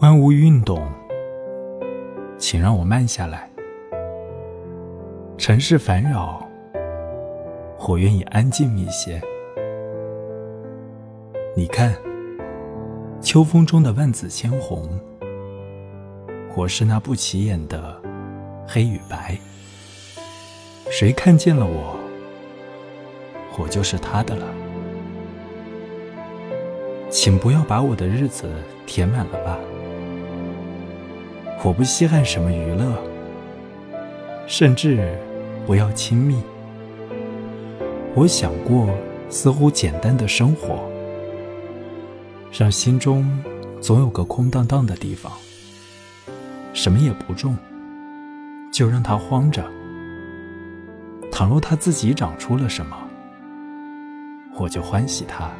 万物运动，请让我慢下来。尘世烦扰，我愿意安静一些。你看，秋风中的万紫千红，我是那不起眼的黑与白。谁看见了我，我就是他的了。请不要把我的日子填满了吧。我不稀罕什么娱乐，甚至不要亲密。我想过似乎简单的生活，让心中总有个空荡荡的地方，什么也不种，就让它荒着。倘若它自己长出了什么，我就欢喜它。